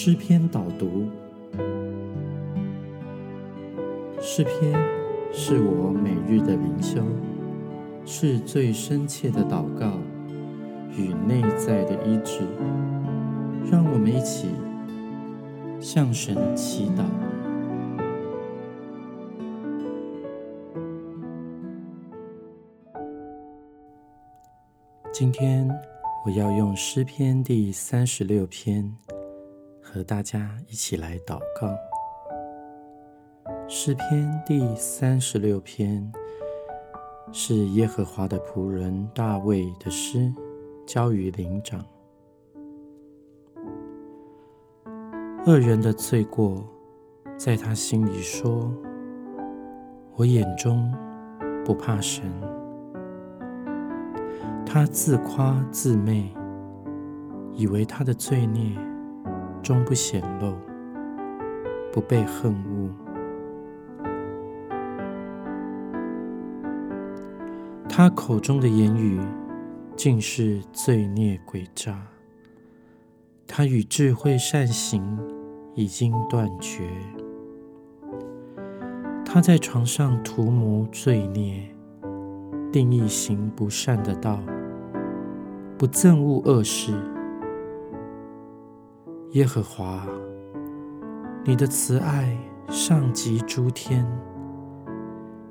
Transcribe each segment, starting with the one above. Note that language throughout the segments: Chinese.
诗篇导读。诗篇是我每日的灵修，是最深切的祷告与内在的医治。让我们一起向神祈祷。今天我要用诗篇第三十六篇和大家一起来祷告。诗篇第三十六篇是耶和华的仆人大卫的诗，交于灵长。恶人的罪过，在他心里说：“我眼中不怕神。”他自夸自媚，以为他的罪孽终不显露，不被恨恶。他口中的言语尽是罪孽诡诈。他与智慧善行已经断绝。他在床上涂抹罪孽，定义行不善的道。不憎恶恶事，耶和华，你的慈爱上及诸天，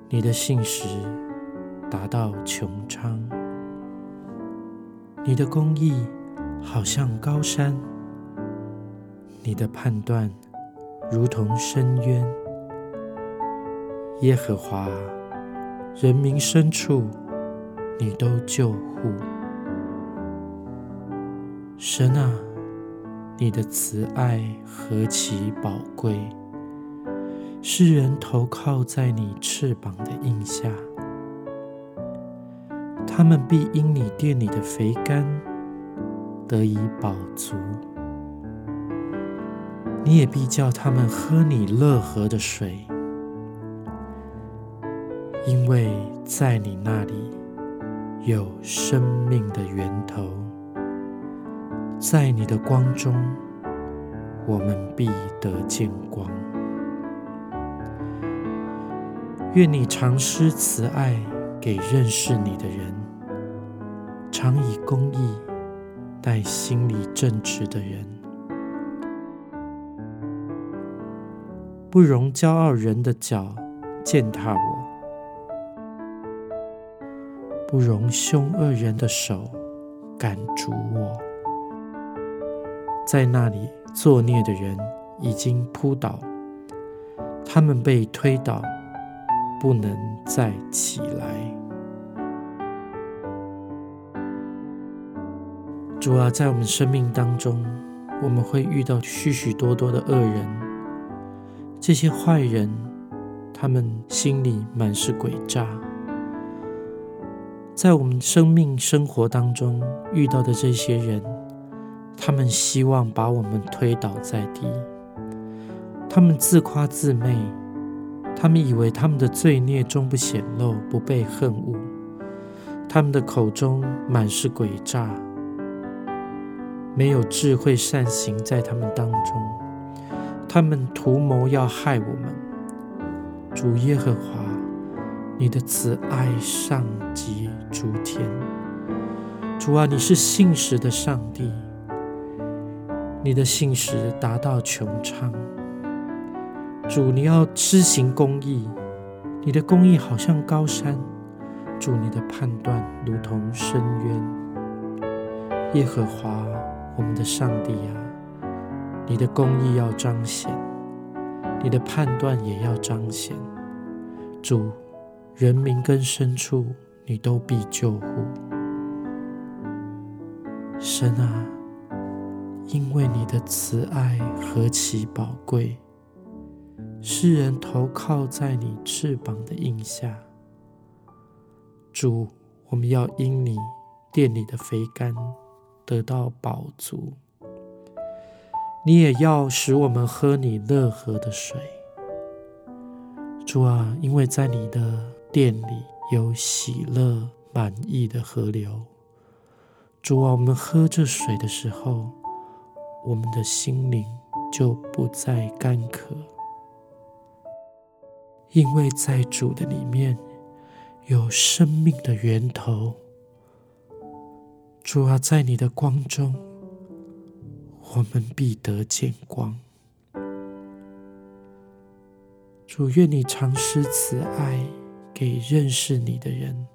你的信实达到穹苍，你的公义好像高山，你的判断如同深渊。耶和华，人民深处，你都救护。神啊，你的慈爱何其宝贵！世人投靠在你翅膀的印下，他们必因你殿里的肥甘得以饱足。你也必叫他们喝你乐河的水，因为在你那里有生命的源头。在你的光中，我们必得见光。愿你常施慈爱给认识你的人，常以公义待心里正直的人，不容骄傲人的脚践踏我，不容凶恶人的手赶逐我。在那里作孽的人已经扑倒，他们被推倒，不能再起来。主啊，在我们生命当中，我们会遇到许许多多的恶人，这些坏人，他们心里满是诡诈。在我们生命生活当中遇到的这些人。他们希望把我们推倒在地，他们自夸自媚，他们以为他们的罪孽终不显露，不被恨恶，他们的口中满是诡诈，没有智慧善行在他们当中，他们图谋要害我们。主耶和华，你的慈爱上及诸天，主啊，你是信实的上帝。你的信实达到穹苍，主，你要施行公义，你的公义好像高山，主，你的判断如同深渊。耶和华，我们的上帝啊，你的公义要彰显，你的判断也要彰显。主，人民跟深处，你都必救护。神啊。因为你的慈爱何其宝贵，世人投靠在你翅膀的印下。主，我们要因你殿里的肥甘得到饱足，你也要使我们喝你乐河的水。主啊，因为在你的殿里有喜乐满意的河流。主啊，我们喝这水的时候。我们的心灵就不再干渴，因为在主的里面有生命的源头。主啊，在你的光中，我们必得见光。主，愿你常施慈爱给认识你的人，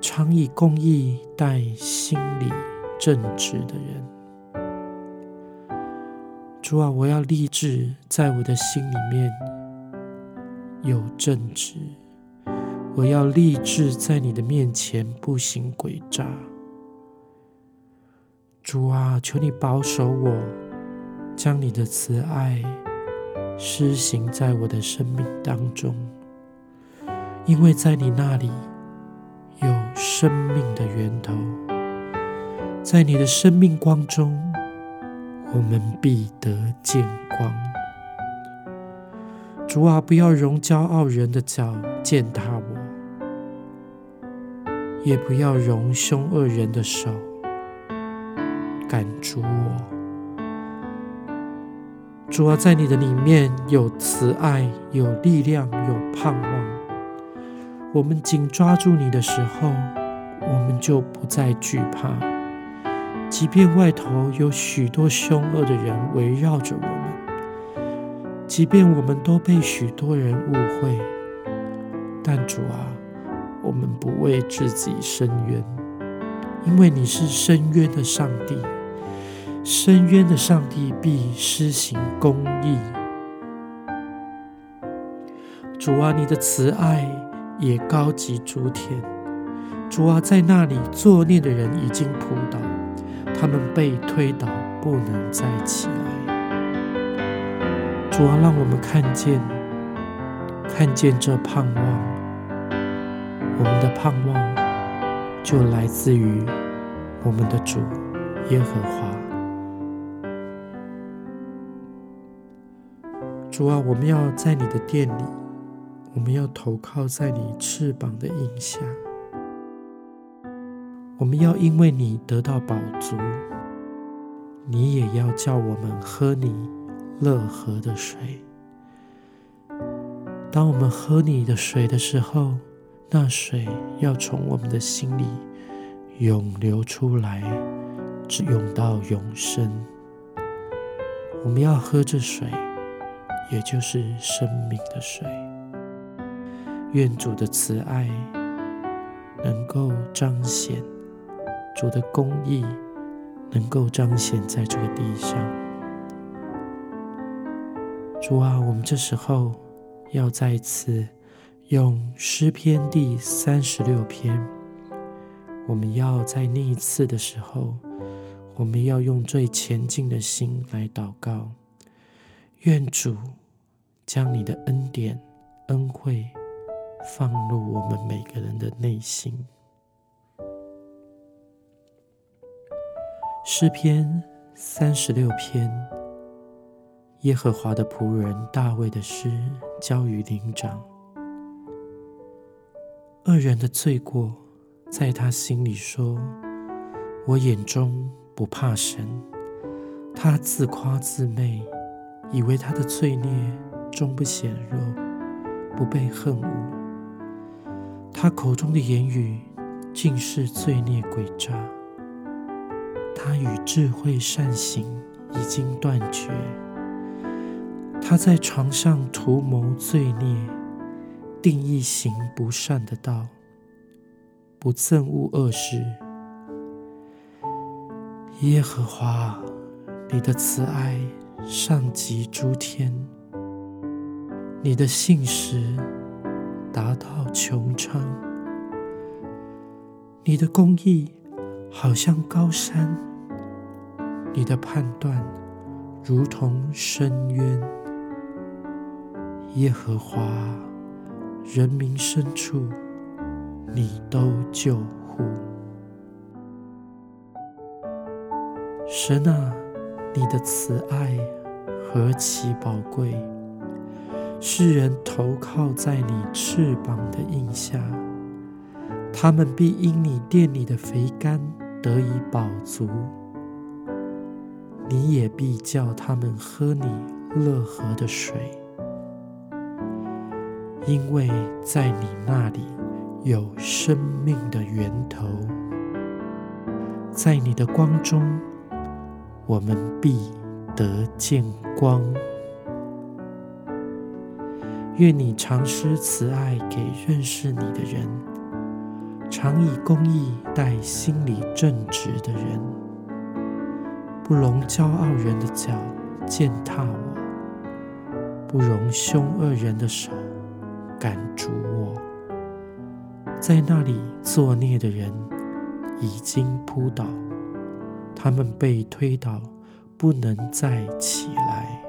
常以公义待心里正直的人。主啊，我要立志在我的心里面有正直，我要立志在你的面前不行诡诈。主啊，求你保守我，将你的慈爱。施行在我的生命当中，因为在你那里有生命的源头，在你的生命光中，我们必得见光。主啊，不要容骄傲人的脚践踏我，也不要容凶恶人的手赶逐我。主啊，在你的里面有慈爱，有力量，有盼望。我们紧抓住你的时候，我们就不再惧怕。即便外头有许多凶恶的人围绕着我们，即便我们都被许多人误会，但主啊，我们不为自己伸冤，因为你是伸冤的上帝。深渊的上帝必施行公义。主啊，你的慈爱也高及诸天。主啊，在那里作孽的人已经扑倒，他们被推倒，不能再起来。主啊，让我们看见，看见这盼望。我们的盼望就来自于我们的主耶和华。主啊，我们要在你的殿里，我们要投靠在你翅膀的荫下，我们要因为你得到饱足，你也要叫我们喝你乐河的水。当我们喝你的水的时候，那水要从我们的心里涌流出来，直涌到永生。我们要喝这水。也就是生命的水。愿主的慈爱能够彰显，主的公义能够彰显在这个地上。主啊，我们这时候要再次用诗篇第三十六篇，我们要在那一次的时候，我们要用最前进的心来祷告。愿主将你的恩典、恩惠放入我们每个人的内心。诗篇三十六篇，耶和华的仆人大卫的诗，交于灵长。恶人的罪过，在他心里说：“我眼中不怕神。”他自夸自媚。以为他的罪孽终不显弱，不被恨恶。他口中的言语尽是罪孽诡诈。他与智慧善行已经断绝。他在床上图谋罪孽，定义行不善的道，不憎恶恶事。耶和华，你的慈爱。上及诸天，你的信实达到穹苍，你的公义好像高山，你的判断如同深渊。耶和华，人民深处，你都救护。神啊！你的慈爱何其宝贵！世人投靠在你翅膀的印下，他们必因你殿里的肥甘得以饱足。你也必叫他们喝你乐河的水，因为在你那里有生命的源头，在你的光中，我们必得见光。愿你常施慈爱给认识你的人，常以公义待心里正直的人。不容骄傲人的脚践踏我，不容凶恶人的手赶逐我。在那里作孽的人已经扑倒，他们被推倒，不能再起来。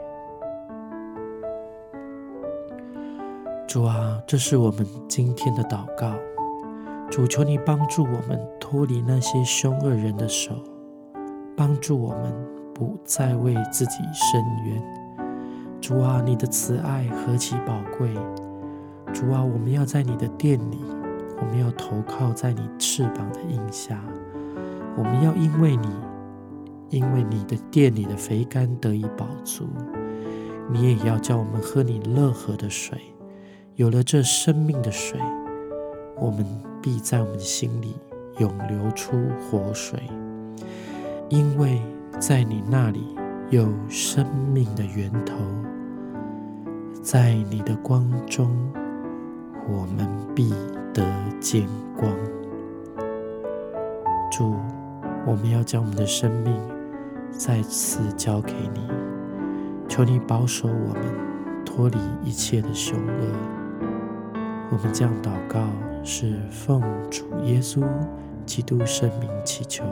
主啊，这是我们今天的祷告。主，求你帮助我们脱离那些凶恶人的手。帮助我们不再为自己伸冤，主啊，你的慈爱何其宝贵！主啊，我们要在你的殿里，我们要投靠在你翅膀的荫下，我们要因为你，因为你的殿里的肥甘得以饱足，你也要叫我们喝你乐河的水。有了这生命的水，我们必在我们心里涌流出活水。因为在你那里有生命的源头，在你的光中，我们必得见光。主，我们要将我们的生命再次交给你，求你保守我们脱离一切的凶恶。我们将祷告是奉主耶稣基督圣名祈求。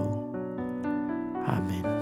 Amen.